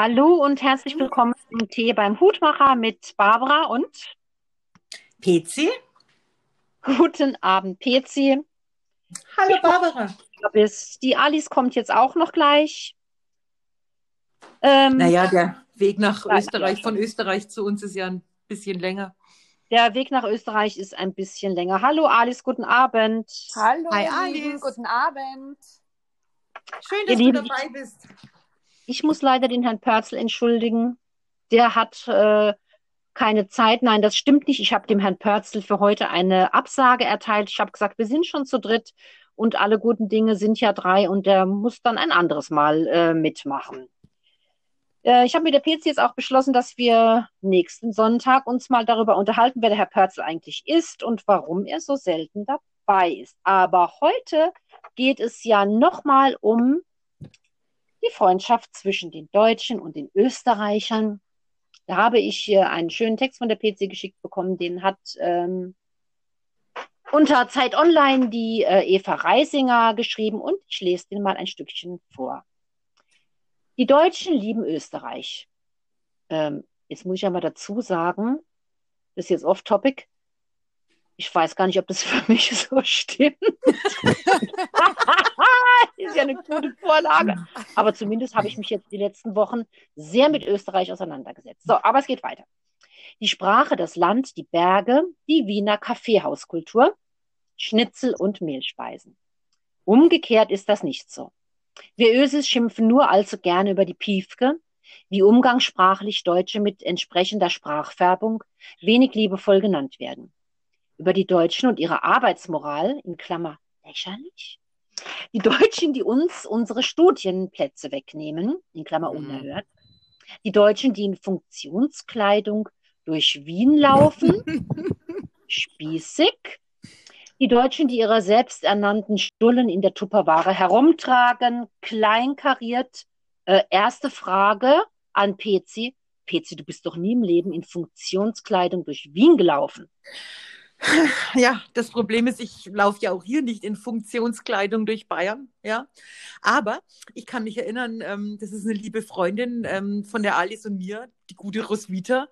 Hallo und herzlich willkommen zum Tee beim Hutmacher mit Barbara und Pezi. Guten Abend, Pezi. Hallo Barbara. Bis die Alice kommt jetzt auch noch gleich. Ähm, naja, der Weg nach Österreich, von Österreich zu uns ist ja ein bisschen länger. Der Weg nach Österreich ist ein bisschen länger. Hallo Alice, guten Abend. Hallo Hi, Alice. Guten Abend. Schön, dass Ihr du dabei bist. Ich muss leider den Herrn Pörzel entschuldigen. Der hat äh, keine Zeit. Nein, das stimmt nicht. Ich habe dem Herrn Pörzel für heute eine Absage erteilt. Ich habe gesagt, wir sind schon zu dritt und alle guten Dinge sind ja drei und der muss dann ein anderes Mal äh, mitmachen. Äh, ich habe mit der PC jetzt auch beschlossen, dass wir nächsten Sonntag uns mal darüber unterhalten, wer der Herr Pörzel eigentlich ist und warum er so selten dabei ist. Aber heute geht es ja nochmal um die Freundschaft zwischen den Deutschen und den Österreichern. Da habe ich hier einen schönen Text von der PC geschickt bekommen, den hat ähm, unter Zeit Online die äh, Eva Reisinger geschrieben und ich lese den mal ein Stückchen vor. Die Deutschen lieben Österreich. Ähm, jetzt muss ich ja mal dazu sagen, das ist jetzt off-topic, ich weiß gar nicht, ob das für mich so stimmt. ist ja eine gute Vorlage. Aber zumindest habe ich mich jetzt die letzten Wochen sehr mit Österreich auseinandergesetzt. So, aber es geht weiter. Die Sprache, das Land, die Berge, die Wiener Kaffeehauskultur, Schnitzel und Mehlspeisen. Umgekehrt ist das nicht so. Wir Ösis schimpfen nur allzu gerne über die Piefke, wie umgangssprachlich Deutsche mit entsprechender Sprachfärbung wenig liebevoll genannt werden über die Deutschen und ihre Arbeitsmoral, in Klammer lächerlich. Die Deutschen, die uns unsere Studienplätze wegnehmen, in Klammer mhm. unerhört. Die Deutschen, die in Funktionskleidung durch Wien laufen, spießig. Die Deutschen, die ihre selbsternannten Stullen in der Tupperware herumtragen, kleinkariert. Äh, erste Frage an PC. PC, du bist doch nie im Leben in Funktionskleidung durch Wien gelaufen. Ja, das Problem ist, ich laufe ja auch hier nicht in Funktionskleidung durch Bayern, ja. Aber ich kann mich erinnern, ähm, das ist eine liebe Freundin ähm, von der Alice und mir, die gute Roswitha,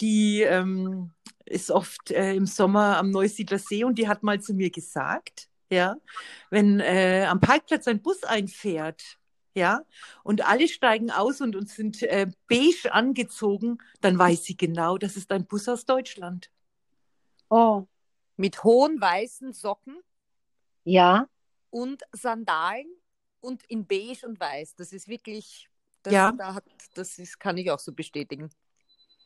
die ähm, ist oft äh, im Sommer am Neusiedler See und die hat mal zu mir gesagt, ja, wenn äh, am Parkplatz ein Bus einfährt, ja, und alle steigen aus und, und sind äh, beige angezogen, dann weiß sie genau, das ist ein Bus aus Deutschland. Oh. Mit hohen weißen Socken. Ja. Und Sandalen und in beige und weiß. Das ist wirklich, das, ja. da hat, das ist, kann ich auch so bestätigen.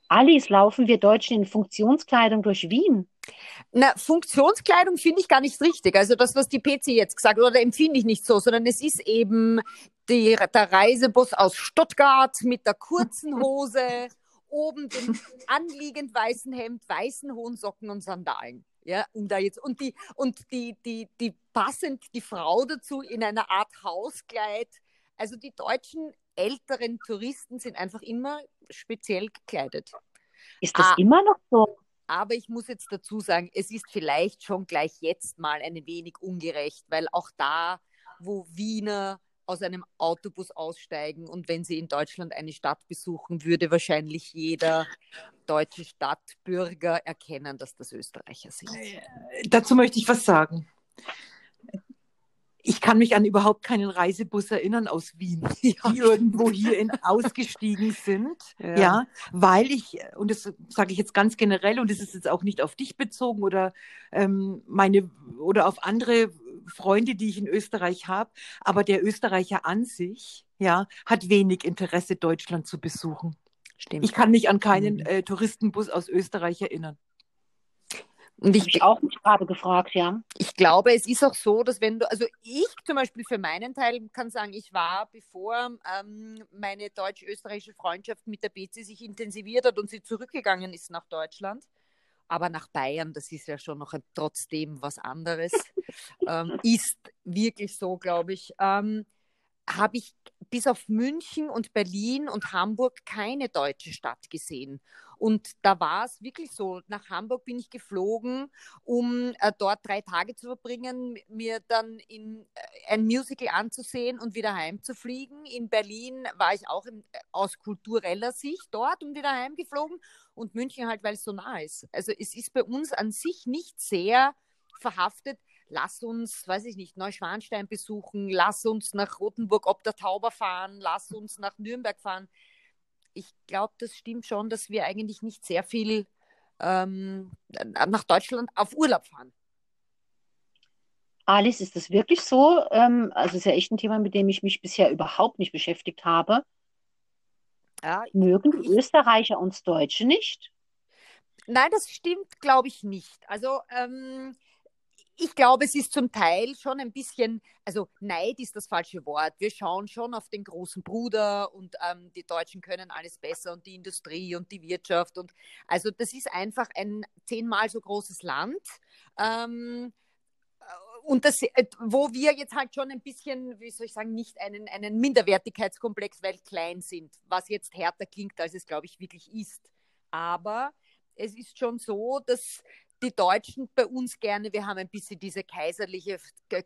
Alice, laufen wir Deutschen in Funktionskleidung durch Wien? Na, Funktionskleidung finde ich gar nicht richtig. Also das, was die PC jetzt gesagt hat, oder empfinde ich nicht so, sondern es ist eben die, der Reisebus aus Stuttgart mit der kurzen Hose oben den anliegend weißen Hemd, weißen hohen Socken und Sandalen. Ja, um da jetzt, und die, und die, die, die passend die Frau dazu in einer Art Hauskleid. Also die deutschen älteren Touristen sind einfach immer speziell gekleidet. Ist das ah, immer noch so? Aber ich muss jetzt dazu sagen, es ist vielleicht schon gleich jetzt mal ein wenig ungerecht, weil auch da, wo Wiener aus einem Autobus aussteigen und wenn sie in Deutschland eine Stadt besuchen, würde wahrscheinlich jeder deutsche Stadtbürger erkennen, dass das Österreicher sind. Äh, dazu möchte ich was sagen. Ich kann mich an überhaupt keinen Reisebus erinnern aus Wien, die irgendwo hierhin ausgestiegen sind. Ja. ja. weil ich, und das sage ich jetzt ganz generell, und das ist jetzt auch nicht auf dich bezogen oder ähm, meine oder auf andere Freunde, die ich in Österreich habe, aber der Österreicher an sich, ja, hat wenig Interesse, Deutschland zu besuchen. Stimmt. Ich kann mich an keinen mhm. äh, Touristenbus aus Österreich erinnern. Und ich, ich auch mich gerade gefragt, ja. Ich glaube, es ist auch so, dass wenn du, also ich zum Beispiel für meinen Teil kann sagen, ich war, bevor ähm, meine deutsch-österreichische Freundschaft mit der BC sich intensiviert hat und sie zurückgegangen ist nach Deutschland, aber nach Bayern, das ist ja schon noch trotzdem was anderes, ähm, ist wirklich so, glaube ich. Ähm, habe ich bis auf München und Berlin und Hamburg keine deutsche Stadt gesehen. Und da war es wirklich so. Nach Hamburg bin ich geflogen, um äh, dort drei Tage zu verbringen, mir dann in, äh, ein Musical anzusehen und wieder heimzufliegen. In Berlin war ich auch in, äh, aus kultureller Sicht dort und wieder heimgeflogen. Und München halt, weil es so nah ist. Also es ist bei uns an sich nicht sehr verhaftet lass uns, weiß ich nicht, Neuschwanstein besuchen, lass uns nach Rothenburg ob der Tauber fahren, lass uns nach Nürnberg fahren. Ich glaube, das stimmt schon, dass wir eigentlich nicht sehr viel ähm, nach Deutschland auf Urlaub fahren. Alice, ist das wirklich so? Ähm, also ist ja echt ein Thema, mit dem ich mich bisher überhaupt nicht beschäftigt habe. Ja, Mögen die Österreicher uns Deutsche nicht? Nein, das stimmt, glaube ich nicht. Also ähm, ich glaube, es ist zum Teil schon ein bisschen, also Neid ist das falsche Wort. Wir schauen schon auf den großen Bruder und ähm, die Deutschen können alles besser und die Industrie und die Wirtschaft. Und also das ist einfach ein zehnmal so großes Land. Ähm, äh, und das, äh, wo wir jetzt halt schon ein bisschen, wie soll ich sagen, nicht einen, einen Minderwertigkeitskomplex, weil klein sind, was jetzt härter klingt, als es, glaube ich, wirklich ist. Aber es ist schon so, dass die Deutschen bei uns gerne, wir haben ein bisschen diese kaiserliche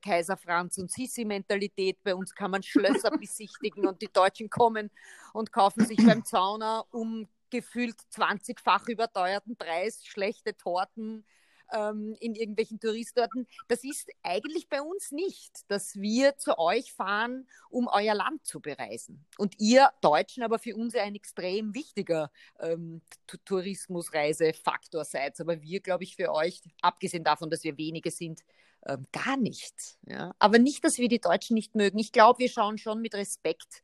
Kaiser Franz und Sissi-Mentalität. Bei uns kann man Schlösser besichtigen und die Deutschen kommen und kaufen sich beim Zauner um gefühlt 20-fach überteuerten Preis schlechte Torten ähm, in irgendwelchen Touristorten. Das ist eigentlich bei uns nicht, dass wir zu euch fahren, um euer Land zu bereisen. Und ihr Deutschen aber für uns ein extrem wichtiger ähm, Tourismusreisefaktor seid. Aber wir, glaube ich, für euch, abgesehen davon, dass wir wenige sind, ähm, gar nicht. Ja? Aber nicht, dass wir die Deutschen nicht mögen. Ich glaube, wir schauen schon mit Respekt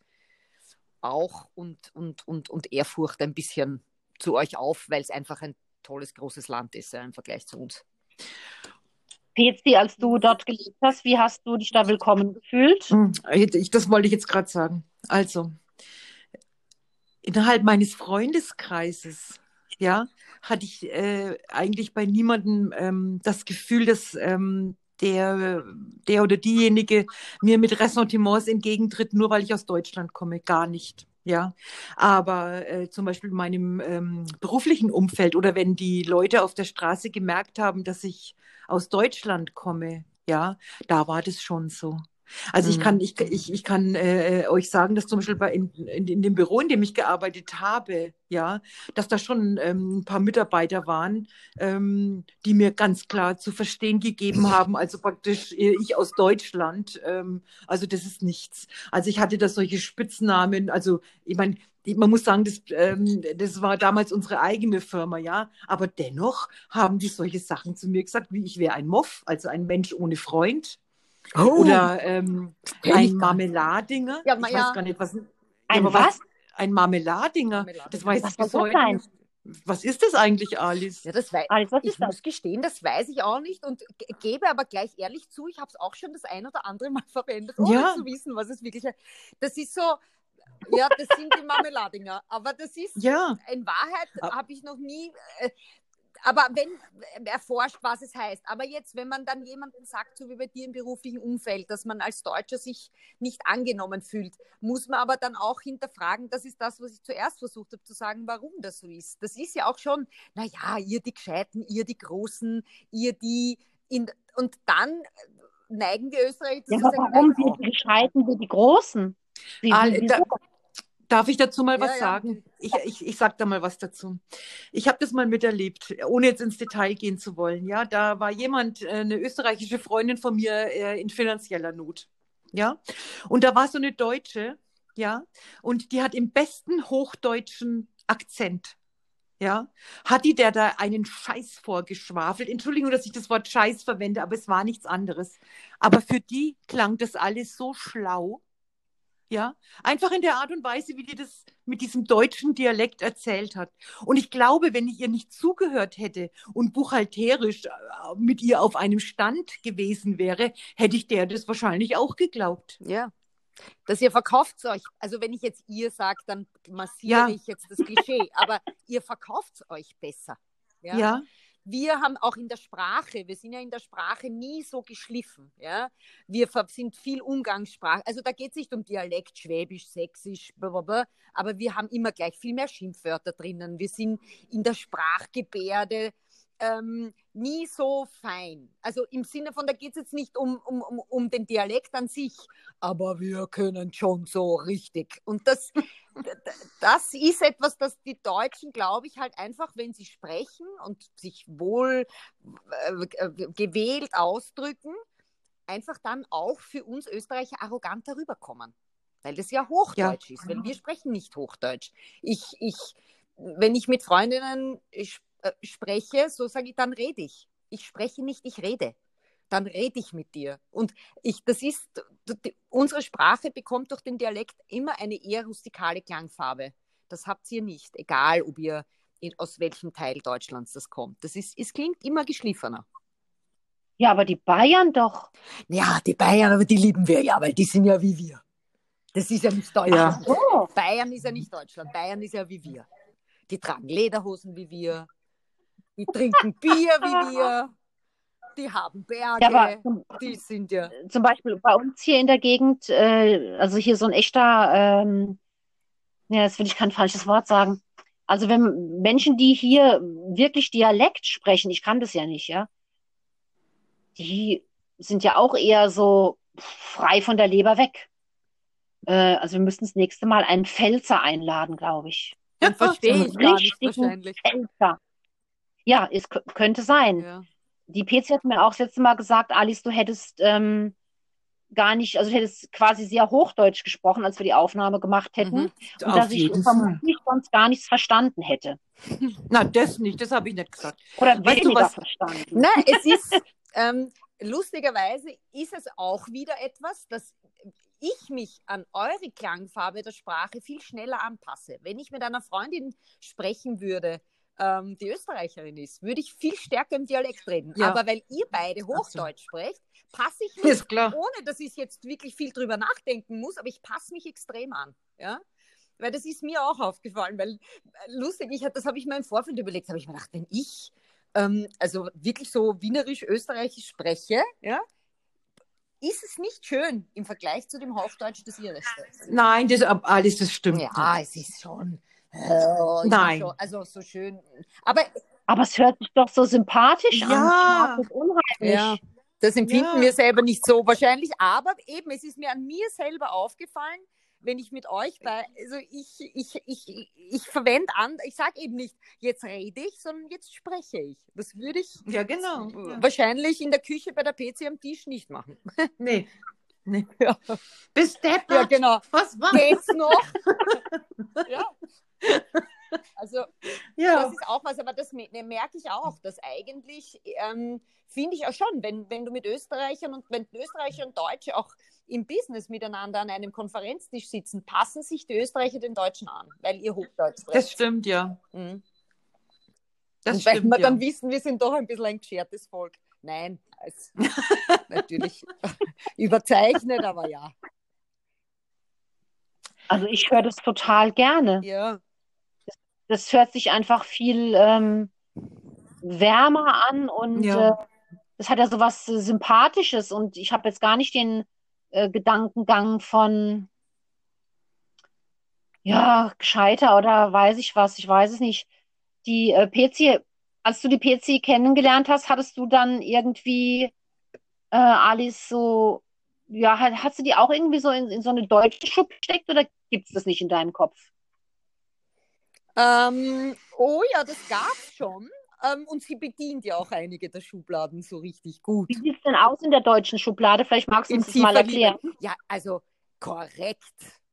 auch und, und, und, und Ehrfurcht ein bisschen zu euch auf, weil es einfach ein tolles, großes Land ist ja, im Vergleich zu uns. Petzi, als du dort gelebt hast, wie hast du dich da willkommen gefühlt? Hm, das wollte ich jetzt gerade sagen. Also, innerhalb meines Freundeskreises, ja, hatte ich äh, eigentlich bei niemandem ähm, das Gefühl, dass ähm, der, der oder diejenige mir mit Ressentiments entgegentritt, nur weil ich aus Deutschland komme. Gar nicht. Ja, aber äh, zum Beispiel in meinem ähm, beruflichen Umfeld oder wenn die Leute auf der Straße gemerkt haben, dass ich aus Deutschland komme, ja, da war das schon so. Also ich mhm. kann, ich, ich, ich kann äh, euch sagen, dass zum Beispiel bei in, in, in, dem Büro, in dem ich gearbeitet habe, ja, dass da schon ähm, ein paar Mitarbeiter waren, ähm, die mir ganz klar zu verstehen gegeben haben, also praktisch äh, ich aus Deutschland, ähm, also das ist nichts. Also ich hatte da solche Spitznamen, also ich meine, man muss sagen, das, ähm, das war damals unsere eigene Firma, ja. Aber dennoch haben die solche Sachen zu mir gesagt, wie ich wäre ein Moff, also ein Mensch ohne Freund. Oh. Oder ähm, ein Marmeladinger. Ja, ich ja. weiß gar nicht, was. Ein was? Ein Marmeladinger. Marmeladinger. Das weiß ich bis heute nicht. Was ist das eigentlich, Alice? Ja, das weiß, Alice, was ich muss gestehen, das weiß ich auch nicht und gebe aber gleich ehrlich zu, ich habe es auch schon das ein oder andere Mal verwendet, ohne ja. zu wissen, was es wirklich ist. Das ist so, ja, das sind die Marmeladinger, aber das ist, ja. in Wahrheit habe ich noch nie, äh, aber wenn äh, erforscht, was es heißt. Aber jetzt, wenn man dann jemanden sagt, so wie bei dir im beruflichen Umfeld, dass man als Deutscher sich nicht angenommen fühlt, muss man aber dann auch hinterfragen, das ist das, was ich zuerst versucht habe zu sagen, warum das so ist. Das ist ja auch schon, naja, ihr die Gescheiten, ihr die Großen, ihr die in, und dann neigen die Österreicher zu ja, sagen, warum wir die Gescheiten, wir die Großen? Wie, ah, da, Darf ich dazu mal was ja, sagen? Ich, ich, ich sage da mal was dazu. Ich habe das mal miterlebt, ohne jetzt ins Detail gehen zu wollen. Ja, da war jemand, äh, eine österreichische Freundin von mir, äh, in finanzieller Not. Ja, und da war so eine Deutsche, ja, und die hat im besten hochdeutschen Akzent, ja, hat die der da einen Scheiß vorgeschwafelt. Entschuldigung, dass ich das Wort Scheiß verwende, aber es war nichts anderes. Aber für die klang das alles so schlau ja, einfach in der Art und Weise, wie die das mit diesem deutschen Dialekt erzählt hat. Und ich glaube, wenn ich ihr nicht zugehört hätte und buchhalterisch äh, mit ihr auf einem Stand gewesen wäre, hätte ich der das wahrscheinlich auch geglaubt. Ja. Dass ihr verkauft euch, also wenn ich jetzt ihr sage, dann massiere ja. ich jetzt das Klischee, aber ihr verkauft euch besser. Ja. ja. Wir haben auch in der Sprache, wir sind ja in der Sprache nie so geschliffen. Ja? Wir sind viel Umgangssprache. Also da geht es nicht um Dialekt, Schwäbisch, Sächsisch, blablabla, aber wir haben immer gleich viel mehr Schimpfwörter drinnen. Wir sind in der Sprachgebärde ähm, nie so fein. Also im Sinne von, da geht es jetzt nicht um, um, um, um den Dialekt an sich, aber wir können schon so richtig. Und das, das ist etwas, das die Deutschen, glaube ich, halt einfach, wenn sie sprechen und sich wohl äh, gewählt ausdrücken, einfach dann auch für uns Österreicher arrogant darüber kommen. Weil das ja Hochdeutsch ja. ist, weil wir sprechen nicht Hochdeutsch. Ich, ich, wenn ich mit Freundinnen ich, äh, spreche, so sage ich, dann rede ich. Ich spreche nicht, ich rede. Dann rede ich mit dir. Und ich, das ist, die, unsere Sprache bekommt durch den Dialekt immer eine eher rustikale Klangfarbe. Das habt ihr nicht, egal ob ihr in, aus welchem Teil Deutschlands das kommt. Das ist, es klingt immer geschliffener. Ja, aber die Bayern doch. Ja, die Bayern, aber die lieben wir ja, weil die sind ja wie wir. Das ist ja nicht Deutschland. Ja. Oh. Bayern ist ja nicht Deutschland. Bayern ist ja wie wir. Die tragen Lederhosen wie wir. Die trinken Bier wie wir. Die haben Berge. Ja, aber zum, die sind ja. Zum Beispiel bei uns hier in der Gegend, äh, also hier so ein echter, ähm, ja, das will ich kein falsches Wort sagen. Also wenn Menschen, die hier wirklich Dialekt sprechen, ich kann das ja nicht, ja, die sind ja auch eher so frei von der Leber weg. Äh, also wir müssten das nächste Mal einen Pfälzer einladen, glaube ich. Dann verstehe ich gar nicht wahrscheinlich. Pfälzer. Ja, es könnte sein. Ja. Die PC hat mir auch das letzte Mal gesagt, Alice, du hättest ähm, gar nicht, also du hättest quasi sehr Hochdeutsch gesprochen, als wir die Aufnahme gemacht hätten. Mhm. Und Auf dass ich vermutlich sonst gar nichts verstanden hätte. Na, das nicht, das habe ich nicht gesagt. Oder weißt du was? verstanden. Nein, es ist, ähm, lustigerweise ist es auch wieder etwas, dass ich mich an eure Klangfarbe der Sprache viel schneller anpasse. Wenn ich mit einer Freundin sprechen würde, ähm, die Österreicherin ist, würde ich viel stärker im Dialekt reden. Ja. Aber weil ihr beide Hochdeutsch so. sprecht, passe ich mich, ohne dass ich jetzt wirklich viel drüber nachdenken muss, aber ich passe mich extrem an. Ja? Weil das ist mir auch aufgefallen, weil äh, lustig, ich, das habe ich mir im Vorfeld überlegt, habe ich mir gedacht, wenn ich ähm, also wirklich so wienerisch-österreichisch spreche, ja, ist es nicht schön im Vergleich zu dem Hochdeutsch des Ihres. Nein, das alles, das stimmt. Ja, es ist schon. Äh, Nein. Schon, also so schön. Aber, aber es hört sich doch so sympathisch ja. an. Das unheimlich. Ja. Das empfinden ja. wir selber nicht so wahrscheinlich, aber eben, es ist mir an mir selber aufgefallen, wenn ich mit euch bei, also ich, ich, ich, ich verwende an, ich sage eben nicht, jetzt rede ich, sondern jetzt spreche ich. Das würde ich ja, genau. wahrscheinlich in der Küche bei der PC am Tisch nicht machen. Nee. nee. Ja. Bis Depp. Ja, genau. Was war Geht's noch? ja. Also, ja. das ist auch was, aber das ne, merke ich auch, dass eigentlich, ähm, finde ich auch schon, wenn, wenn du mit Österreichern und wenn Österreicher und Deutsche auch im Business miteinander an einem Konferenztisch sitzen, passen sich die Österreicher den Deutschen an, weil ihr Hochdeutsch sprecht. Das stimmt, ja. Mhm. Das und stimmt, weil wir ja. dann wissen, wir sind doch ein bisschen ein geschertes Volk. Nein, als, natürlich überzeichnet, aber ja. Also ich höre das total gerne. Ja. Das, hört sich einfach viel ähm, wärmer an und ja. äh, das hat ja so was äh, Sympathisches und ich habe jetzt gar nicht den äh, Gedankengang von ja, gescheiter oder weiß ich was, ich weiß es nicht. Die äh, PC, als du die PC kennengelernt hast, hattest du dann irgendwie äh, Alice so, ja, hast du die auch irgendwie so in, in so eine deutsche Schub gesteckt oder gibt es das nicht in deinem Kopf? Ähm, oh ja, das gab es schon. Ähm, und sie bedient ja auch einige der Schubladen so richtig gut. Wie sieht es denn aus in der deutschen Schublade? Vielleicht magst du uns das mal erklären. Ja, also korrekt.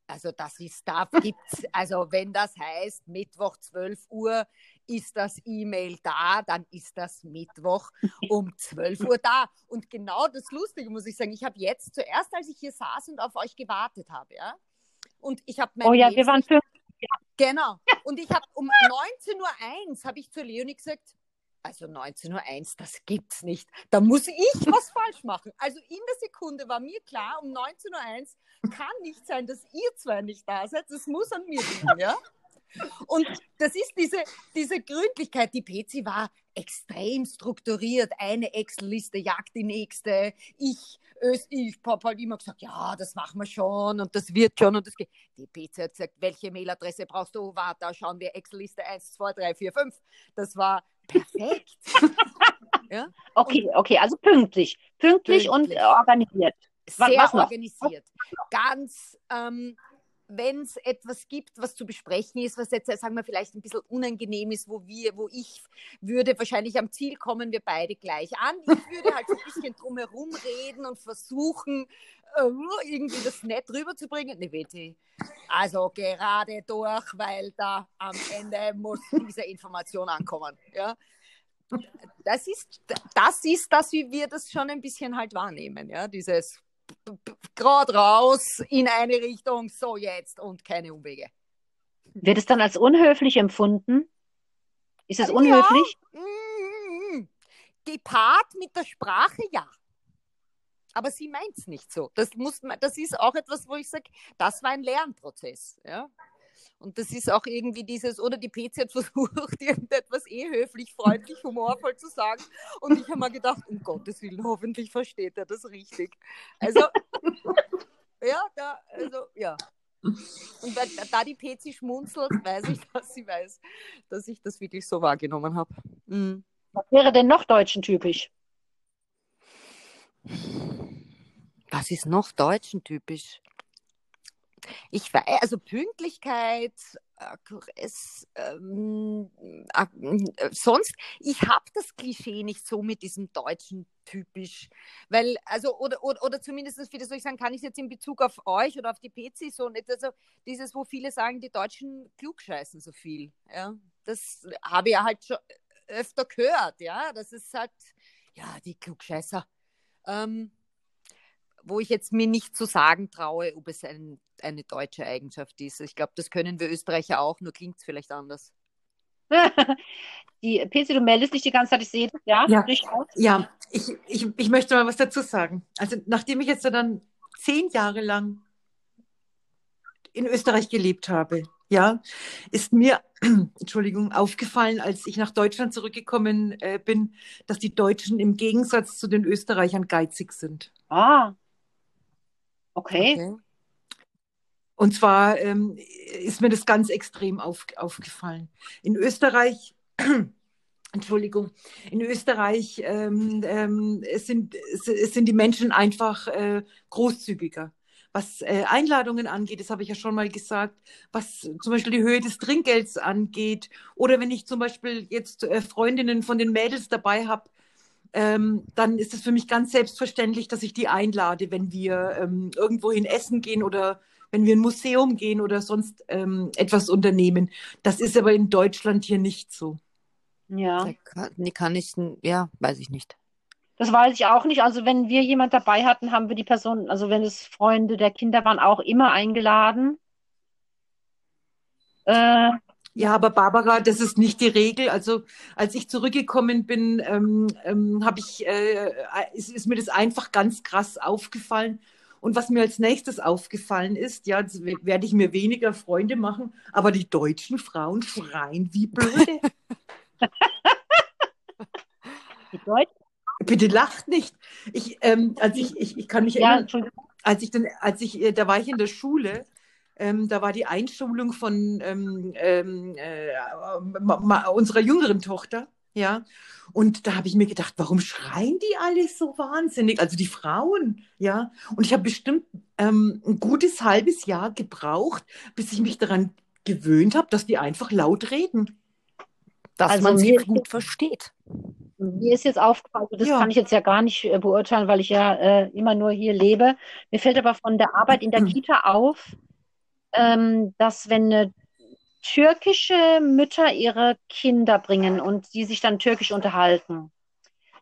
Also das ist, da gibt's, also wenn das heißt, Mittwoch 12 Uhr ist das E-Mail da, dann ist das Mittwoch um 12 Uhr da. Und genau das Lustige muss ich sagen, ich habe jetzt zuerst, als ich hier saß und auf euch gewartet habe, ja, und ich habe Oh ja, wir waren fünf. Genau. Und ich habe um 19.01 Uhr habe ich zu Leonie gesagt, also 19.01 Uhr, das gibt's nicht. Da muss ich was falsch machen. Also in der Sekunde war mir klar, um 19.01 Uhr kann nicht sein, dass ihr zwei nicht da seid. Das muss an mir liegen, ja? Und das ist diese, diese Gründlichkeit. Die PC war extrem strukturiert. Eine Excel-Liste jagt die nächste. Ich, ich habe halt immer gesagt, ja, das machen wir schon und das wird schon und das geht. Die PC hat gesagt, welche Mailadresse brauchst du? Warte, da schauen wir Excel-Liste 1, 2, 3, 4, 5. Das war perfekt. ja? Okay, okay, also pünktlich. Pünktlich, pünktlich. und organisiert. Sehr was organisiert. Ganz ähm, wenn es etwas gibt, was zu besprechen ist, was jetzt, sagen wir, vielleicht ein bisschen unangenehm ist, wo wir, wo ich würde wahrscheinlich am Ziel kommen wir beide gleich an. Ich würde halt so ein bisschen drumherum reden und versuchen, äh, irgendwie das nett rüberzubringen. Ne, WT. Also gerade durch, weil da am Ende muss diese Information ankommen. Ja. Das ist, das ist das, wie wir das schon ein bisschen halt wahrnehmen, ja, dieses gerade raus in eine Richtung, so jetzt und keine Umwege. Wird es dann als unhöflich empfunden? Ist es unhöflich? Ja, mm, gepaart mit der Sprache, ja. Aber sie meint es nicht so. Das, muss man, das ist auch etwas, wo ich sage, das war ein Lernprozess. Ja? Und das ist auch irgendwie dieses, oder die PC hat versucht, irgendetwas eh höflich, freundlich, humorvoll zu sagen. Und ich habe mir gedacht, um Gottes Willen, hoffentlich versteht er das richtig. Also, ja, da, also, ja. Und da, da die PC schmunzelt, weiß ich, dass sie weiß, dass ich das wirklich so wahrgenommen habe. Mhm. Was wäre denn noch deutschen typisch? Was ist noch deutschen typisch? Ich weiß, also Pünktlichkeit, es, ähm, äh, sonst, ich habe das Klischee nicht so mit diesem Deutschen typisch, weil, also, oder, oder, oder zumindest, wie soll ich sagen, kann ich jetzt in Bezug auf euch oder auf die PC so nicht, also dieses, wo viele sagen, die Deutschen klugscheißen so viel, ja, das habe ich ja halt schon öfter gehört, ja, das ist halt, ja, die Klugscheißer, ähm, wo ich jetzt mir nicht zu sagen traue, ob es ein eine deutsche Eigenschaft ist. Ich glaube, das können wir Österreicher auch, nur klingt es vielleicht anders. die PC, du meldest dich die ganze Zeit, ich sehe das, ja? Ja, ja ich, ich, ich möchte mal was dazu sagen. Also, nachdem ich jetzt dann zehn Jahre lang in Österreich gelebt habe, ja, ist mir, Entschuldigung, aufgefallen, als ich nach Deutschland zurückgekommen äh, bin, dass die Deutschen im Gegensatz zu den Österreichern geizig sind. Ah. Okay. okay. Und zwar ähm, ist mir das ganz extrem auf, aufgefallen. In Österreich, Entschuldigung, in Österreich ähm, ähm, sind, sind die Menschen einfach äh, großzügiger. Was äh, Einladungen angeht, das habe ich ja schon mal gesagt, was zum Beispiel die Höhe des Trinkgelds angeht, oder wenn ich zum Beispiel jetzt äh, Freundinnen von den Mädels dabei habe, ähm, dann ist es für mich ganz selbstverständlich, dass ich die einlade, wenn wir ähm, irgendwohin essen gehen oder wenn wir in ein Museum gehen oder sonst ähm, etwas unternehmen. Das ist aber in Deutschland hier nicht so. Ja. Nee, kann ich, ja, weiß ich nicht. Das weiß ich auch nicht. Also wenn wir jemand dabei hatten, haben wir die Person, also wenn es Freunde der Kinder waren, auch immer eingeladen. Äh, ja, aber Barbara, das ist nicht die Regel. Also als ich zurückgekommen bin, ähm, ähm, habe ich, äh, ist, ist, mir das einfach ganz krass aufgefallen. Und was mir als nächstes aufgefallen ist, ja, jetzt werde ich mir weniger Freunde machen, aber die deutschen Frauen schreien wie blöde. die Deutschen? Bitte lacht nicht. Ich, ähm, als ich, ich, ich kann mich erinnern, ja, als ich dann, als ich, äh, da war ich in der Schule, ähm, da war die Einschulung von ähm, ähm äh, unserer jüngeren Tochter. Ja, und da habe ich mir gedacht, warum schreien die alle so wahnsinnig? Also die Frauen, ja. Und ich habe bestimmt ähm, ein gutes halbes Jahr gebraucht, bis ich mich daran gewöhnt habe, dass die einfach laut reden. Dass also man sie gut versteht. Mir ist jetzt aufgefallen, das ja. kann ich jetzt ja gar nicht äh, beurteilen, weil ich ja äh, immer nur hier lebe. Mir fällt aber von der Arbeit in der Kita auf, ähm, dass wenn eine türkische Mütter ihre Kinder bringen und die sich dann türkisch unterhalten,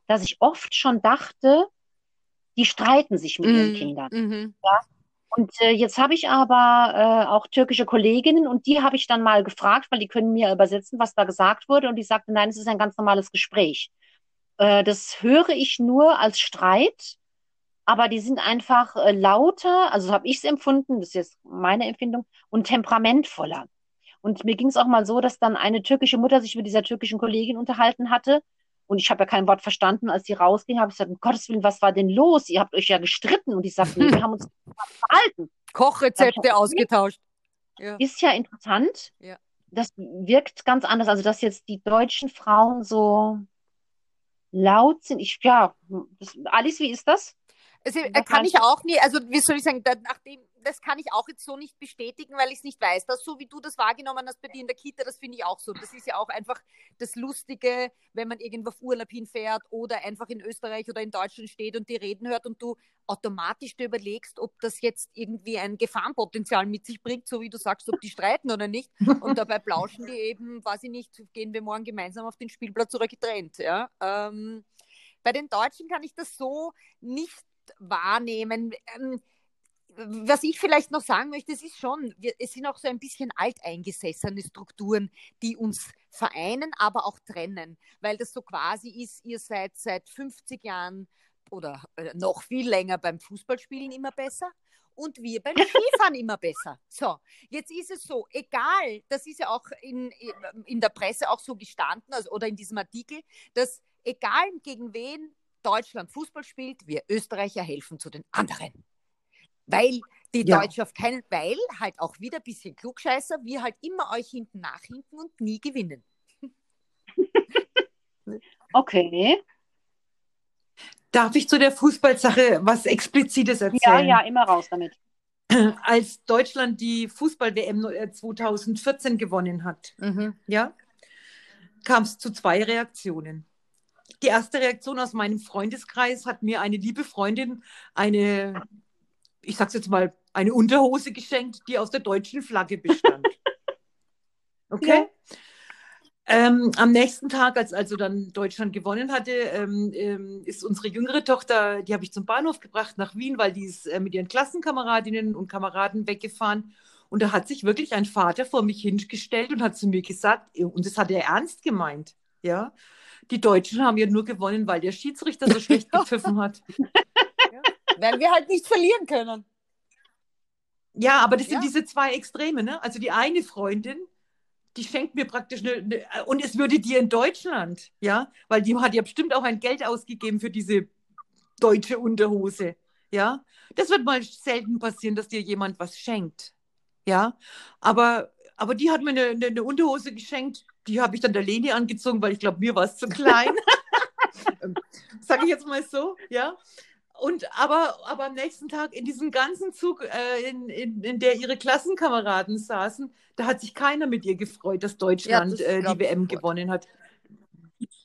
dass ich oft schon dachte, die streiten sich mit mm, ihren Kindern. Mm ja? Und äh, jetzt habe ich aber äh, auch türkische Kolleginnen und die habe ich dann mal gefragt, weil die können mir übersetzen, was da gesagt wurde. Und die sagte, nein, es ist ein ganz normales Gespräch. Äh, das höre ich nur als Streit, aber die sind einfach äh, lauter, also so habe ich es empfunden, das ist jetzt meine Empfindung, und temperamentvoller. Und mir ging es auch mal so, dass dann eine türkische Mutter sich mit dieser türkischen Kollegin unterhalten hatte. Und ich habe ja kein Wort verstanden. Als sie rausging, habe ich gesagt, um Gottes Willen, was war denn los? Ihr habt euch ja gestritten. Und ich sagte, nee, wir haben uns verhalten. Kochrezepte ausgetauscht. Ja. Ist ja interessant. Ja. Das wirkt ganz anders. Also, dass jetzt die deutschen Frauen so laut sind. Ich, ja, das, Alice, wie ist das? Also, kann ich auch nie, also wie soll ich sagen, da, nachdem, das kann ich auch jetzt so nicht bestätigen, weil ich es nicht weiß. Das, so wie du das wahrgenommen hast bei dir in der Kita, das finde ich auch so. Das ist ja auch einfach das Lustige, wenn man irgendwo auf Urlaub hinfährt oder einfach in Österreich oder in Deutschland steht und die reden hört und du automatisch dir überlegst, ob das jetzt irgendwie ein Gefahrenpotenzial mit sich bringt, so wie du sagst, ob die streiten oder nicht. Und dabei plauschen die eben, weiß ich nicht, gehen wir morgen gemeinsam auf den Spielplatz oder getrennt. Ja? Ähm, bei den Deutschen kann ich das so nicht wahrnehmen. Ähm, was ich vielleicht noch sagen möchte, es ist schon, wir, es sind auch so ein bisschen alteingesessene Strukturen, die uns vereinen, aber auch trennen, weil das so quasi ist, ihr seid seit 50 Jahren oder äh, noch viel länger beim Fußballspielen immer besser und wir beim Skifahren immer besser. So, jetzt ist es so, egal, das ist ja auch in, in der Presse auch so gestanden, also, oder in diesem Artikel, dass egal gegen wen Deutschland Fußball spielt, wir Österreicher helfen zu den anderen. Weil die ja. Deutschen auf keinen, weil halt auch wieder ein bisschen Klugscheißer, wir halt immer euch hinten nachhinken und nie gewinnen. okay. Darf ich zu der Fußballsache was Explizites erzählen? Ja, ja, immer raus damit. Als Deutschland die Fußball-WM 2014 gewonnen hat, mhm. ja, kam es zu zwei Reaktionen die erste Reaktion aus meinem Freundeskreis hat mir eine liebe Freundin eine, ich sag's jetzt mal, eine Unterhose geschenkt, die aus der deutschen Flagge bestand. Okay? Ja. Ähm, am nächsten Tag, als also dann Deutschland gewonnen hatte, ähm, ähm, ist unsere jüngere Tochter, die habe ich zum Bahnhof gebracht nach Wien, weil die ist äh, mit ihren Klassenkameradinnen und Kameraden weggefahren. Und da hat sich wirklich ein Vater vor mich hingestellt und hat zu mir gesagt, und das hat er ernst gemeint, ja, die Deutschen haben ja nur gewonnen, weil der Schiedsrichter so schlecht gepfiffen hat. Ja. Weil wir halt nicht verlieren können. Ja, aber das ja. sind diese zwei Extreme. Ne? Also die eine Freundin, die schenkt mir praktisch eine, eine, und es würde dir in Deutschland, ja, weil die hat ja bestimmt auch ein Geld ausgegeben für diese deutsche Unterhose, ja. Das wird mal selten passieren, dass dir jemand was schenkt, ja. Aber, aber die hat mir eine, eine Unterhose geschenkt, die habe ich dann der Leni angezogen, weil ich glaube, mir war es zu klein. Sage ich jetzt mal so, ja. Und aber, aber am nächsten Tag in diesem ganzen Zug, äh, in, in, in der ihre Klassenkameraden saßen, da hat sich keiner mit ihr gefreut, dass Deutschland ja, das äh, die WM gewonnen hat.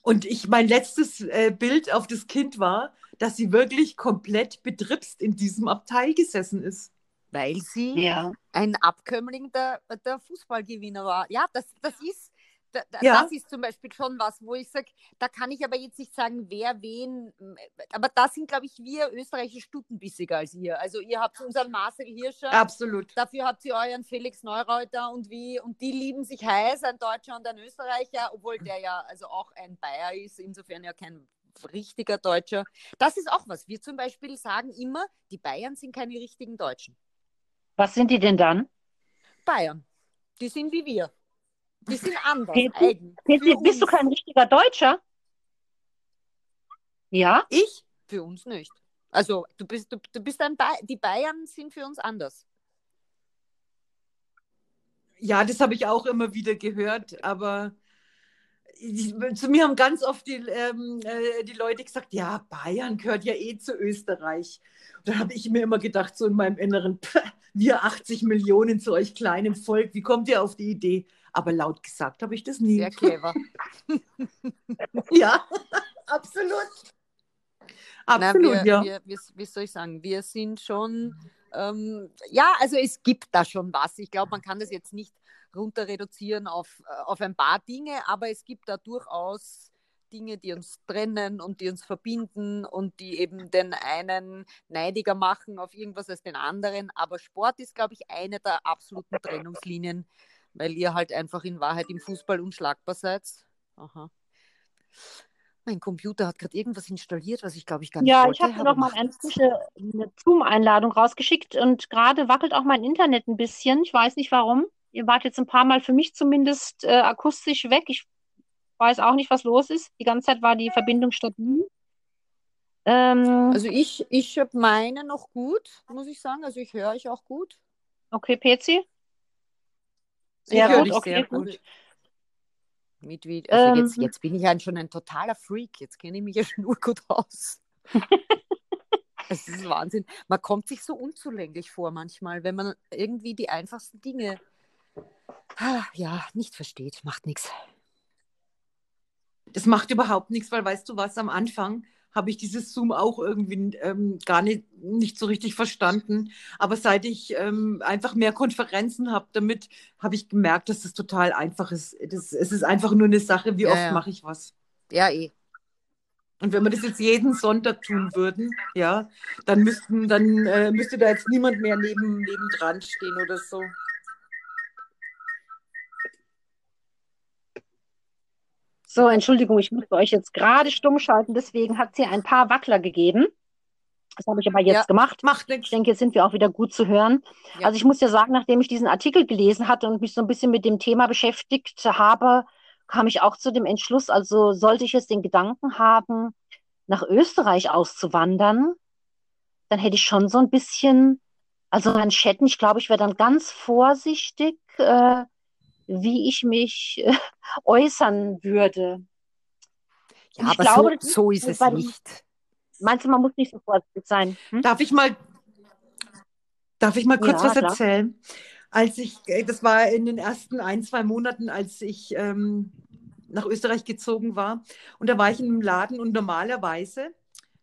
Und ich, mein letztes äh, Bild auf das Kind war, dass sie wirklich komplett betripst in diesem Abteil gesessen ist. Weil sie ja. ein Abkömmling der, der Fußballgewinner war. Ja, das, das ist, da, ja. Das ist zum Beispiel schon was, wo ich sage, da kann ich aber jetzt nicht sagen, wer wen, aber da sind, glaube ich, wir Österreicher stutenbissiger als ihr. Also ihr habt unseren Marcel Hirscher. Absolut. Dafür habt ihr euren Felix Neureuter und wie, und die lieben sich heiß, ein Deutscher und ein Österreicher, obwohl der ja also auch ein Bayer ist, insofern ja kein richtiger Deutscher. Das ist auch was. Wir zum Beispiel sagen immer, die Bayern sind keine richtigen Deutschen. Was sind die denn dann? Bayern. Die sind wie wir. Die sind anders. Petri, Petri, bist du kein richtiger Deutscher? Ja? Ich? Für uns nicht. Also du bist, du, du bist ein ba die Bayern sind für uns anders. Ja, das habe ich auch immer wieder gehört, aber zu mir haben ganz oft die, ähm, äh, die Leute gesagt, ja, Bayern gehört ja eh zu Österreich. Und da habe ich mir immer gedacht, so in meinem Inneren, wir 80 Millionen zu euch kleinem Volk, wie kommt ihr auf die Idee? Aber laut gesagt habe ich das nie. Sehr clever. ja, absolut. Absolut, Na, wir, ja. Wir, wie, wie soll ich sagen, wir sind schon, ähm, ja, also es gibt da schon was. Ich glaube, man kann das jetzt nicht runter reduzieren auf, äh, auf ein paar Dinge, aber es gibt da durchaus Dinge, die uns trennen und die uns verbinden und die eben den einen neidiger machen auf irgendwas als den anderen. Aber Sport ist, glaube ich, eine der absoluten Trennungslinien, weil ihr halt einfach in Wahrheit im Fußball unschlagbar seid. Aha. Mein Computer hat gerade irgendwas installiert, was ich glaube ich gar nicht Ja, wollte. ich habe noch mal eine Zoom-Einladung rausgeschickt und gerade wackelt auch mein Internet ein bisschen. Ich weiß nicht warum. Ihr wart jetzt ein paar Mal für mich zumindest äh, akustisch weg. Ich weiß auch nicht, was los ist. Die ganze Zeit war die Verbindung stabil. Ähm, Also ich, ich habe meine noch gut, muss ich sagen. Also ich höre euch auch gut. okay, PC? Ich Sehr höre gut, okay, sehr gut. gut. Mit wie, also jetzt, Ähm. jetzt bin ich ein, schon ein totaler Freak. Jetzt kenne ich mich ja schon gut aus. es ist Wahnsinn. Man kommt sich so unzulänglich vor manchmal, wenn man irgendwie die einfachsten Dinge ja, nicht versteht. Macht nichts. Das macht überhaupt nichts, weil weißt du was, am Anfang habe ich dieses Zoom auch irgendwie ähm, gar nicht, nicht so richtig verstanden. Aber seit ich ähm, einfach mehr Konferenzen habe, damit habe ich gemerkt, dass es total einfach ist. Das, es ist einfach nur eine Sache, wie Ja, oft ja. mache ich was. Ja, eh. Und wenn wir das jetzt jeden Sonntag tun würden, ja, dann müssten, dann äh, müsste da jetzt niemand mehr neben, nebendran stehen oder so. So, Entschuldigung, ich musste euch jetzt gerade stumm schalten, deswegen hat sie ein paar Wackler gegeben. Das habe ich aber jetzt Ja. gemacht. Macht Ich nichts. denke, jetzt sind wir auch wieder gut zu hören. Ja. Also ich muss ja sagen, nachdem ich diesen Artikel gelesen hatte und mich so ein bisschen mit dem Thema beschäftigt habe, kam ich auch zu dem Entschluss, also sollte ich jetzt den Gedanken haben, nach Österreich auszuwandern, dann hätte ich schon so ein bisschen, also an Chatten, ich glaube, ich wäre dann ganz vorsichtig, äh, wie ich mich äh, äußern würde. Ja, aber glaube, so, so ist es nicht. Meinst du, man muss nicht so vorsichtig sein? Hm? Darf ich mal, darf ich mal kurz Ja, was klar. erzählen? Als ich, äh, das war in den ersten ein, zwei Monaten, als ich ähm, nach Österreich gezogen war. Und da war ich in einem Laden und normalerweise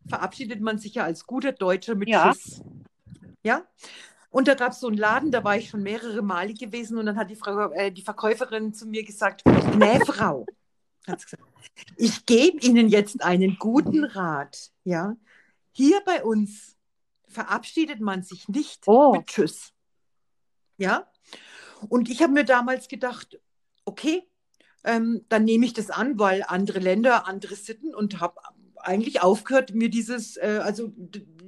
verabschiedet man sich ja als guter Deutscher mit Ja. Tschüss. Ja? Und da gab es so einen Laden, da war ich schon mehrere Male gewesen und dann hat die, Frau, äh, die Verkäuferin zu mir gesagt, nee, Frau, gesagt, ich gebe Ihnen jetzt einen guten Rat. Ja? Hier bei uns verabschiedet man sich nicht Oh. mit Tschüss. Ja? Und ich habe mir damals gedacht, okay, ähm, dann nehme ich das an, weil andere Länder, andere Sitten und habe eigentlich aufgehört, mir dieses, äh, also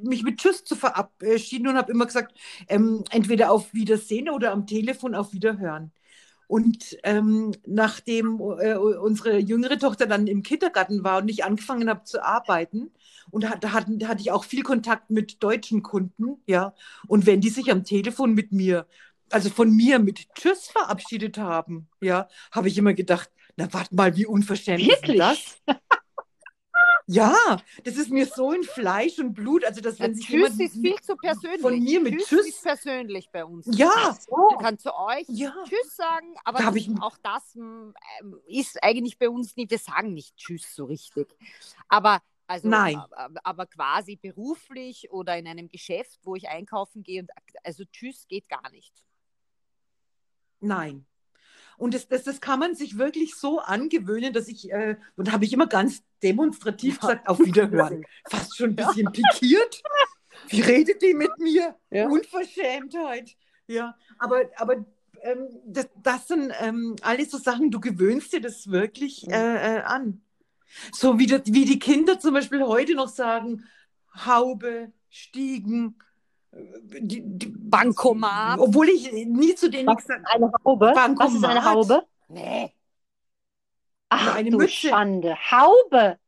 mich mit Tschüss zu verabschieden und habe immer gesagt, ähm, entweder auf Wiedersehen oder am Telefon auf Wiederhören. Und ähm, nachdem äh, unsere jüngere Tochter dann im Kindergarten war und ich angefangen habe zu arbeiten, und da da hatte ich auch viel Kontakt mit deutschen Kunden, ja. Und wenn die sich am Telefon mit mir, also von mir mit Tschüss verabschiedet haben, ja, habe ich immer gedacht, na warte mal, wie ist denn Wirklich? das? Ja, das ist mir so in Fleisch und Blut, also dass Ja, wenn sich Tschüss ist viel zu persönlich. von mir mit Tschüss, Tschüss- ist persönlich bei uns. ja, Man kann zu euch ja, Tschüss sagen, aber Da hab das, ich- auch das ähm, ist eigentlich bei uns nicht, wir sagen nicht Tschüss so richtig. Aber also, Nein. aber, aber quasi beruflich oder in einem Geschäft, wo ich einkaufen gehe, und, also Tschüss geht gar nicht. Nein. Und das, das, das kann man sich wirklich so angewöhnen, dass ich, äh, und da habe ich immer ganz demonstrativ gesagt, auf Wiederhören. Fast schon ein bisschen pikiert. Wie redet die mit mir? Unverschämtheit. Ja, aber, aber ähm, das, das sind ähm, alles so Sachen, du gewöhnst dir das wirklich äh, äh, an. So wie, das, wie die Kinder zum Beispiel heute noch sagen, Haube, Stiegen, die, die, Bankomat. Obwohl ich nie zu denen Was gesagt ist eine Haube? Was ist eine Bankomat. Haube? Nee. Ach, eine du Mütze. Schande. Haube.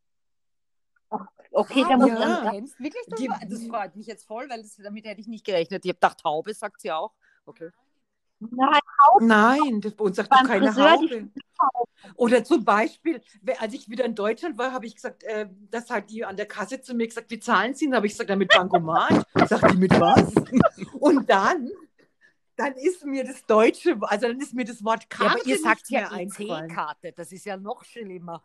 Ach, Okay, da muss Ja. dann. Du kennst wirklich das, Die- das freut mich jetzt voll, weil das, damit hätte ich nicht gerechnet. Ich habe gedacht, Haube sagt sie auch. Okay. Nein, Nein, das, bei uns sagt doch keine Friseur Haube. Oder zum Beispiel, als ich wieder in Deutschland war, habe ich gesagt, äh, das hat die an der Kasse zu mir gesagt, wie zahlen Sie? Da habe ich gesagt, ja, mit Bankomat. Sagt die, mit was? Und dann, dann ist mir das Deutsche, also dann ist mir das Wort Ja, Karte aber ihr sagt ja eingefallen. EC-Karte, das ist ja noch schlimmer.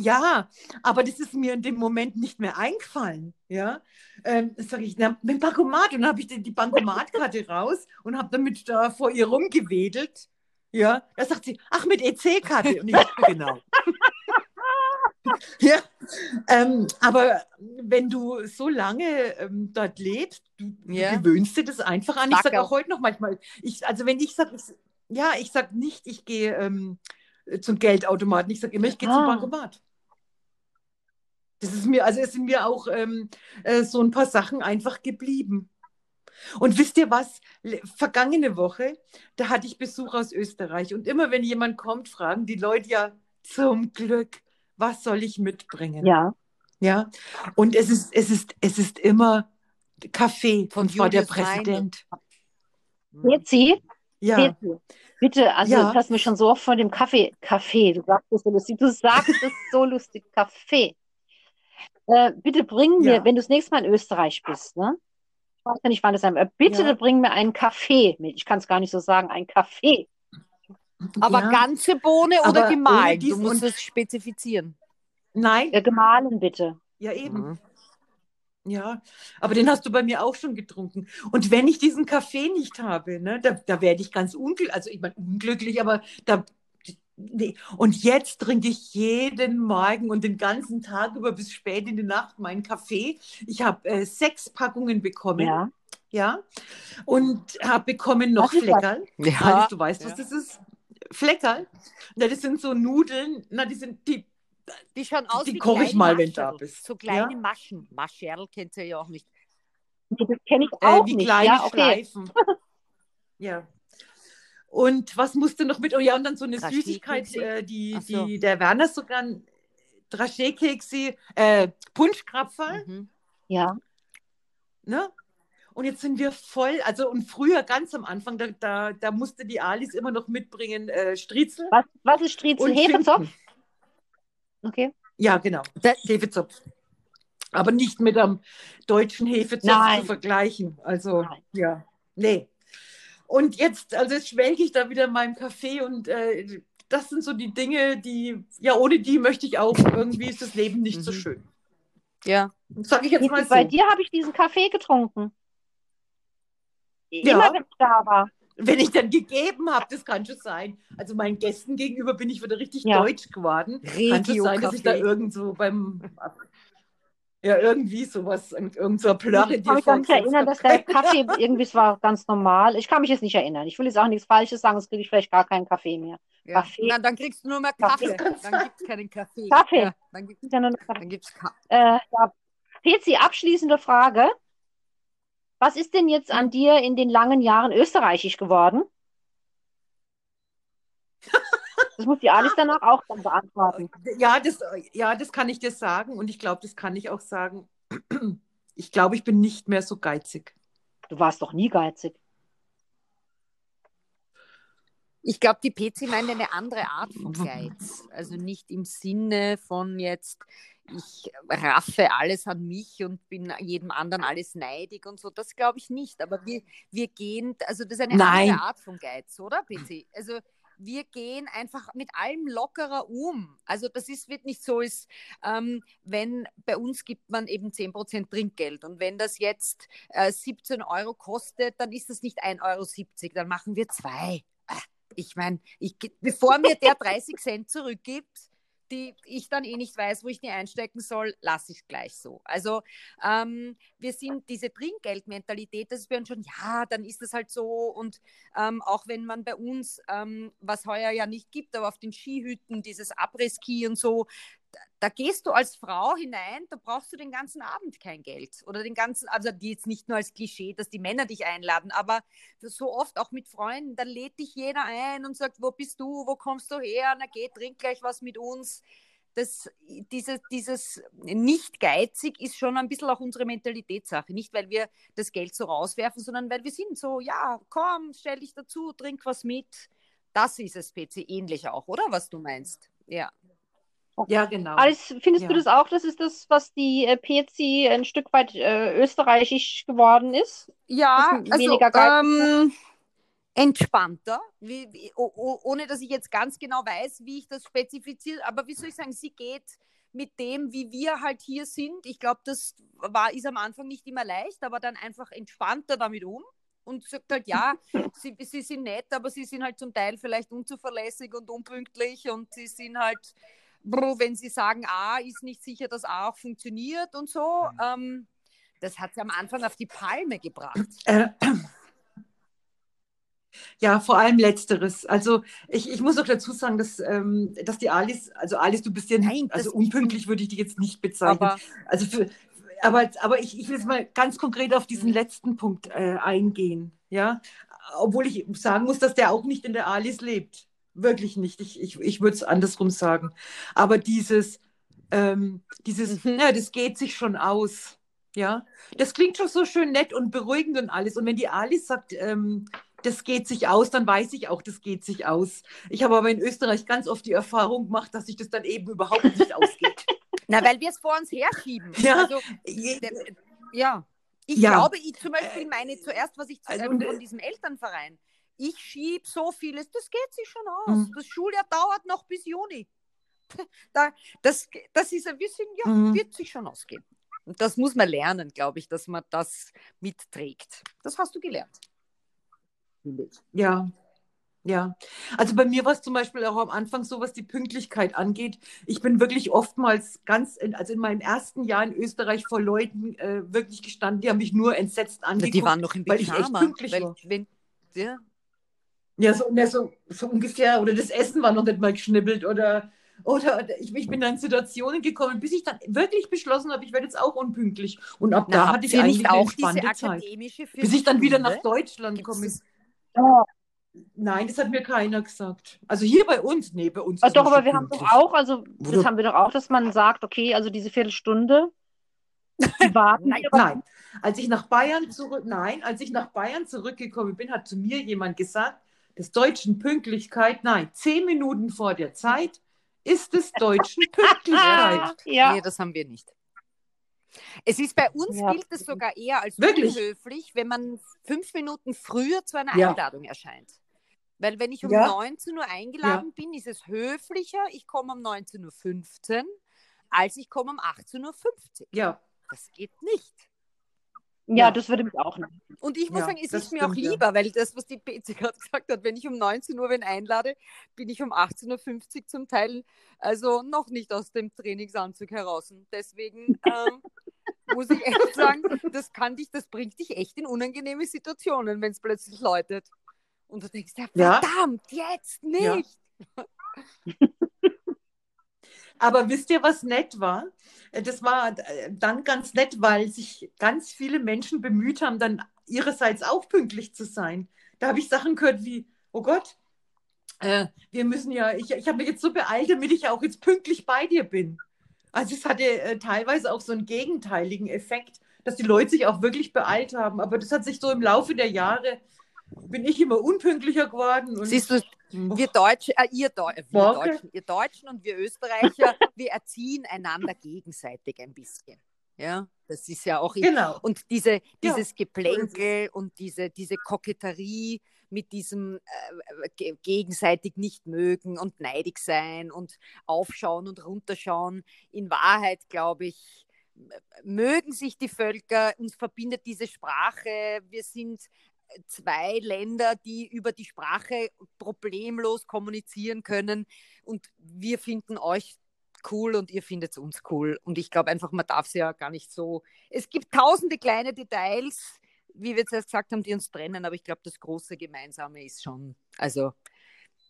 Ja, aber das ist mir in dem Moment nicht mehr eingefallen. Ja, ähm, sage ich, na, mit Bankomat. Und dann habe ich die, die Bankomatkarte raus und habe damit da vor ihr rumgewedelt. Ja, da sagt sie, ach, mit EC-Karte. Und ich, genau. ja, ähm, aber wenn du so lange ähm, dort lebst, du, Ja. du gewöhnst dir das einfach an. Ich sage auch heute noch manchmal, ich, also wenn ich sage, ja, ich sage nicht, ich gehe ähm, zum Geldautomaten. Ich sage immer, ich gehe zum Ah. Bankomat. Das ist mir, also es sind mir auch ähm, äh, so ein paar Sachen einfach geblieben. Und wisst ihr was? Vergangene Woche, da hatte ich Besuch aus Österreich. Und immer wenn jemand kommt, fragen die Leute ja zum Glück, was soll ich mitbringen? Ja. Ja. Und es ist, es ist, es ist immer Kaffee. Von und zwar der Julius Reindl. Präsident. Betsy, Ja. Bitte, also Ja. du hast mir schon so oft von dem Kaffee, Kaffee, du sagst es so lustig, du sagst es so lustig, Kaffee. Äh, bitte bring mir, Ja. wenn du das nächste Mal in Österreich bist, ne? Ich weiß ja nicht, wann das sein wird. Bitte Ja. bring mir einen Kaffee mit. Ich kann es gar nicht so sagen, ein Kaffee. Aber Ja. ganze Bohne Aber oder gemahlen? Du musst es spezifizieren. Nein, Ja, gemahlen bitte. ja eben. Mhm. Ja, aber den hast du bei mir auch schon getrunken. Und wenn ich diesen Kaffee nicht habe, ne, da, da werde ich ganz unglücklich, also ich meine unglücklich, aber da, nee. Und jetzt trinke ich jeden Morgen und den ganzen Tag über bis spät in die Nacht meinen Kaffee. Ich habe äh, sechs Packungen bekommen, Ja. ja, und habe bekommen noch Was? Fleckerl. Ja. Du weißt, was Ja. das ist? Fleckerl. Na, das sind so Nudeln, na, die sind, die, Die schauen aus Die wie koche ich mal, wenn du da Mascherl. bist. So kleine Ja. Maschen. Mascherl kennt ihr ja auch nicht. Nee, Das kenne ich äh, auch wie nicht. kleine Ja, okay. Schleifen. ja. Und was musste noch mit? Oh ja, und dann so eine? Süßigkeit, äh, die, so. die der Werner sogar Dragé-Kekse, äh, Punschkrapferl, Mhm. Ja. ne? Und jetzt sind wir voll, also und früher ganz am Anfang, da, da, da musste die Alice immer noch mitbringen, äh, Striezel Was, was ist Striezel? und Hefezopf? Okay. Ja, genau, Da- Hefezopf. Aber nicht mit einem deutschen Hefezopf Nein. zu vergleichen. Also, Nein. ja, nee. Und jetzt, also jetzt schwelge ich da wieder in meinem Café und äh, das sind so die Dinge, die, ja, ohne die möchte ich auch, irgendwie ist das Leben nicht so Mhm. schön. Ja. Sag ich jetzt mal so. Bei dir habe ich diesen Kaffee getrunken. Ja. Immer wenn ich da war. Wenn ich dann gegeben habe, das kann schon sein. Also meinen Gästen gegenüber bin ich wieder richtig Ja. deutsch geworden. Kann schon sein, dass ich da Regio-Kaffee. irgend so beim, ja, irgendwie sowas, irgend so Plörre Ich kann mich gar nicht erinnern, dass der Kaffee irgendwie, es war ganz normal. Ich kann mich jetzt nicht erinnern. Ich will jetzt auch nichts Falsches sagen, sonst kriege ich vielleicht gar keinen Kaffee mehr. Ja. Kaffee. Na, dann kriegst du nur mehr Kaffee. Kaffee. Dann gibt es keinen Kaffee. Kaffee. Ja, dann gibt Ist ja nur noch Kaffee. dann gibt's Ka Äh, ja. Pezi, abschließende Frage. Was ist denn jetzt an dir in den langen Jahren österreichisch geworden? Das muss die Alice danach auch dann beantworten. Ja, das, ja, das kann ich dir sagen und ich glaube, das kann ich auch sagen. Ich glaube, ich bin nicht mehr so geizig. Du warst doch nie geizig. Ich glaube, die PC meint eine andere Art von Geiz. Also nicht im Sinne von jetzt, ich raffe alles an mich und bin jedem anderen alles neidig und so. Das glaube ich nicht. Aber wir, wir gehen, also das ist eine Nein. andere Art von Geiz, oder, PC? Also wir gehen einfach mit allem lockerer um. Also das ist, wird nicht so, ist, ähm, wenn bei uns gibt man eben 10% Trinkgeld und wenn das jetzt äh, 17 Euro kostet, dann ist das nicht 1,70 Euro, dann machen wir zwei. Ah, Ich meine, bevor mir der 30 Cent zurückgibt, die ich dann eh nicht weiß, wo ich die einstecken soll, lasse ich gleich so. Also ähm, wir sind diese Trinkgeldmentalität, das ist bei uns schon, ja, dann ist das halt so und ähm, auch wenn man bei uns, ähm, was heuer ja nicht gibt, aber auf den Skihütten, dieses Abriss-Ski und so, da, gehst du als Frau hinein, da brauchst du den ganzen Abend kein Geld oder den ganzen, also jetzt nicht nur als Klischee, dass die Männer dich einladen, aber so oft auch mit Freunden, da lädt dich jeder ein und sagt, wo bist du, wo kommst du her, na geh, trink gleich was mit uns. Das, dieses, dieses nicht geizig ist schon ein bisschen auch unsere Mentalitätssache. Nicht, weil wir das Geld so rauswerfen, sondern weil wir sind so, ja, komm, stell dich dazu, trink was mit. Das ist es, PC, ähnlich auch, oder? Was du meinst. Ja. Ja, genau. Alice, findest Ja. du das auch, dass es das, was die äh, PC ein Stück weit äh, österreichisch geworden ist? Ja, Bisschen also ähm, entspannter, wie, wie, oh, oh, ohne dass ich jetzt ganz genau weiß, wie ich das spezifiziere, aber wie soll ich sagen, sie geht mit dem, wie wir halt hier sind. Ich glaube, das war, ist am Anfang nicht immer leicht, aber dann einfach entspannter damit um und sagt halt, ja, sie, sie sind nett, aber sie sind halt zum Teil vielleicht unzuverlässig und unpünktlich und sie sind halt, wenn sie sagen A, ist nicht sicher, dass A auch funktioniert und so. Ähm, das hat sie am Anfang auf die Palme gebracht. Äh, ja, vor allem Letzteres. Also ich, ich muss auch dazu sagen, dass, ähm, dass die Alice, also Alice, du bist ja Nein, also unpünktlich würde ich dich jetzt nicht bezeichnen. Aber Also für, aber, aber ich, ich will jetzt mal ganz konkret auf diesen letzten Punkt äh, eingehen. Ja, obwohl ich sagen muss, dass der auch nicht in der Alice lebt. Wirklich nicht. Ich, ich, ich würde es andersrum sagen. Aber dieses, ähm, dieses, Mhm. ja, das geht sich schon aus. Ja, das klingt schon so schön nett und beruhigend und alles. Und wenn die Alice sagt, ähm, das geht sich aus, dann weiß ich auch, das geht sich aus. Ich habe aber in Österreich ganz oft die Erfahrung gemacht, dass sich das dann eben überhaupt nicht ausgeht. Na, weil wir es vor uns herschieben. Ja. Also, ja. Ich Ja. glaube, ich zum Beispiel meine zuerst, was ich zu, Also, äh, und, von äh, diesem Elternverein, ich schieb so vieles, das geht sich schon aus. Mhm. Das Schuljahr dauert noch bis Juni. Da, das, das ist ein bisschen, ja, Mhm. wird sich schon ausgehen. Und das muss man lernen, glaube ich, dass man das mitträgt. Das hast du gelernt. Ja, ja. Also bei mir war es zum Beispiel auch am Anfang so, was die Pünktlichkeit angeht. Ich bin wirklich oftmals ganz, in, also in meinem ersten Jahr in Österreich vor Leuten äh, wirklich gestanden, die haben mich nur entsetzt angeguckt. Die waren noch im weil ich echt Pyjama. pünktlich weil, war. wenn, ja. Ja, so, ne, so, so ungefähr. Oder das Essen war noch nicht mal geschnibbelt. Oder, oder ich, ich bin dann in Situationen gekommen, bis ich dann wirklich beschlossen habe, ich werde jetzt auch unpünktlich. Und ab da Na, hatte ich eigentlich nicht eine auch diese entspannte Zeit. akademische Bis ich dann wieder nach Viertelstunde? Deutschland komme. das? Nein, das hat mir keiner gesagt. Also hier bei uns, nee, bei uns ist doch, aber wir haben doch auch, also das Oder- haben wir doch auch, dass man sagt, okay, also diese Viertelstunde, die warten Nein. Nein, als ich nach Bayern zurück, nein, als ich nach Bayern zurückgekommen bin, hat zu mir jemand gesagt, des Deutschen Pünktlichkeit, nein, zehn Minuten vor der Zeit ist des Deutschen Pünktlichkeit. Ja. Nee, das haben wir nicht. Es ist bei uns Ja. gilt es sogar eher als Wirklich? unhöflich, wenn man fünf Minuten früher zu einer Ja. Einladung erscheint. Weil wenn ich um Ja. 19 Uhr eingeladen bin, ist es höflicher, ich komme um 19.15 Uhr, als ich komme um 18.50 Uhr. Ja, Das geht nicht. Ja, das würde mich auch nicht. Und ich muss Ja, sagen, es ist mir auch stimmt, ja. lieber, weil das, was die PC gerade gesagt hat, wenn ich um 19 Uhr wen einlade, bin ich um 18.50 Uhr zum Teil also noch nicht aus dem Trainingsanzug heraus. Und Deswegen ähm, muss ich echt sagen, das kann dich, das bringt dich echt in unangenehme Situationen, wenn es plötzlich läutet. Und du denkst, ja, Ja. verdammt, jetzt Ja. nicht. aber wisst ihr, was nett war? Äh, Das war äh, dann ganz nett, weil sich ganz viele Menschen bemüht haben, dann ihrerseits auch pünktlich zu sein. Da habe ich Sachen gehört wie, oh Gott, äh, wir müssen ja, ich, ich habe mich jetzt so beeilt, damit ich ja auch jetzt pünktlich bei dir bin. Also es hatte äh, teilweise auch so einen gegenteiligen Effekt, dass die Leute sich auch wirklich beeilt haben. Aber das hat sich so im Laufe der Jahre, bin ich immer unpünktlicher geworden. Siehst du, wir Deutsche, äh, ihr, Deu wir. Deutschen, ihr Deutschen und wir Österreicher, wir erziehen einander gegenseitig ein bisschen. Ja, das ist ja auch Genau. Und diese, Ja, dieses Geplänkel und diese, diese Koketterie mit diesem äh, ge gegenseitig nicht mögen und neidig sein und aufschauen und runterschauen. In Wahrheit, glaube ich, mögen sich die Völker, uns verbindet diese Sprache. Wir sind zwei Länder, die über die Sprache problemlos kommunizieren können und wir finden euch cool und ihr findet uns cool. Und ich glaube einfach, man darf es ja gar nicht so. Es gibt tausende kleine Details, wie wir zuerst gesagt haben, die uns trennen, aber ich glaube, das große Gemeinsame ist schon, also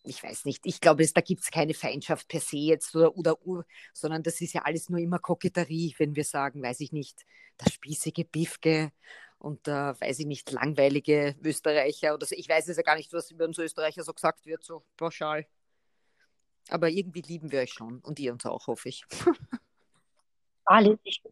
ich weiß nicht, ich glaube, da gibt es keine Feindschaft per se jetzt oder, oder, sondern das ist ja alles nur immer Koketterie, wenn wir sagen, weiß ich nicht, das spießige Bifke und der, weiß ich nicht, langweilige Österreicher oder so. Ich weiß es ja gar nicht, was über uns Österreicher so gesagt wird, so pauschal. Aber irgendwie lieben wir euch schon und ihr uns auch, hoffe ich. Alice, ich,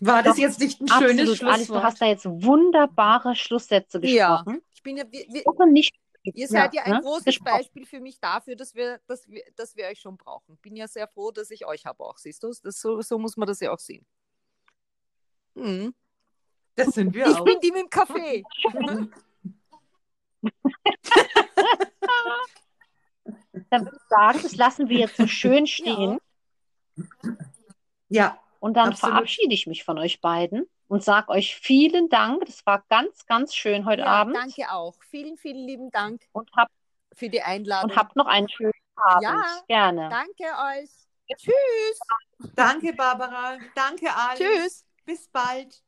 War das jetzt nicht ein schönes absolut, Alice, du Schlusswort? hast da jetzt wunderbare Schlusssätze Ja, gesprochen. ich bin ja, wir, wir, nicht Ihr seid ja, ein ne? großes Gesprochen. Beispiel für mich dafür, dass wir, dass, wir, dass wir euch schon brauchen. Bin ja sehr froh, dass ich euch habe auch, siehst du? Das, so, so muss man das ja auch sehen. Mhm. Das sind wir Ich auch. bin die mit dem Kaffee. Dann würde ich sagen, das lassen wir jetzt so schön stehen. Ja, Und dann Absolut. verabschiede ich mich von euch beiden und sage euch vielen Dank. Das war ganz, ganz schön heute ja, Abend. danke auch. Vielen, vielen lieben Dank Und habt, für die Einladung. und habt noch einen schönen Abend. Ja. Gerne. danke euch. Tschüss. danke Barbara, danke Alice. Tschüss. Bis bald.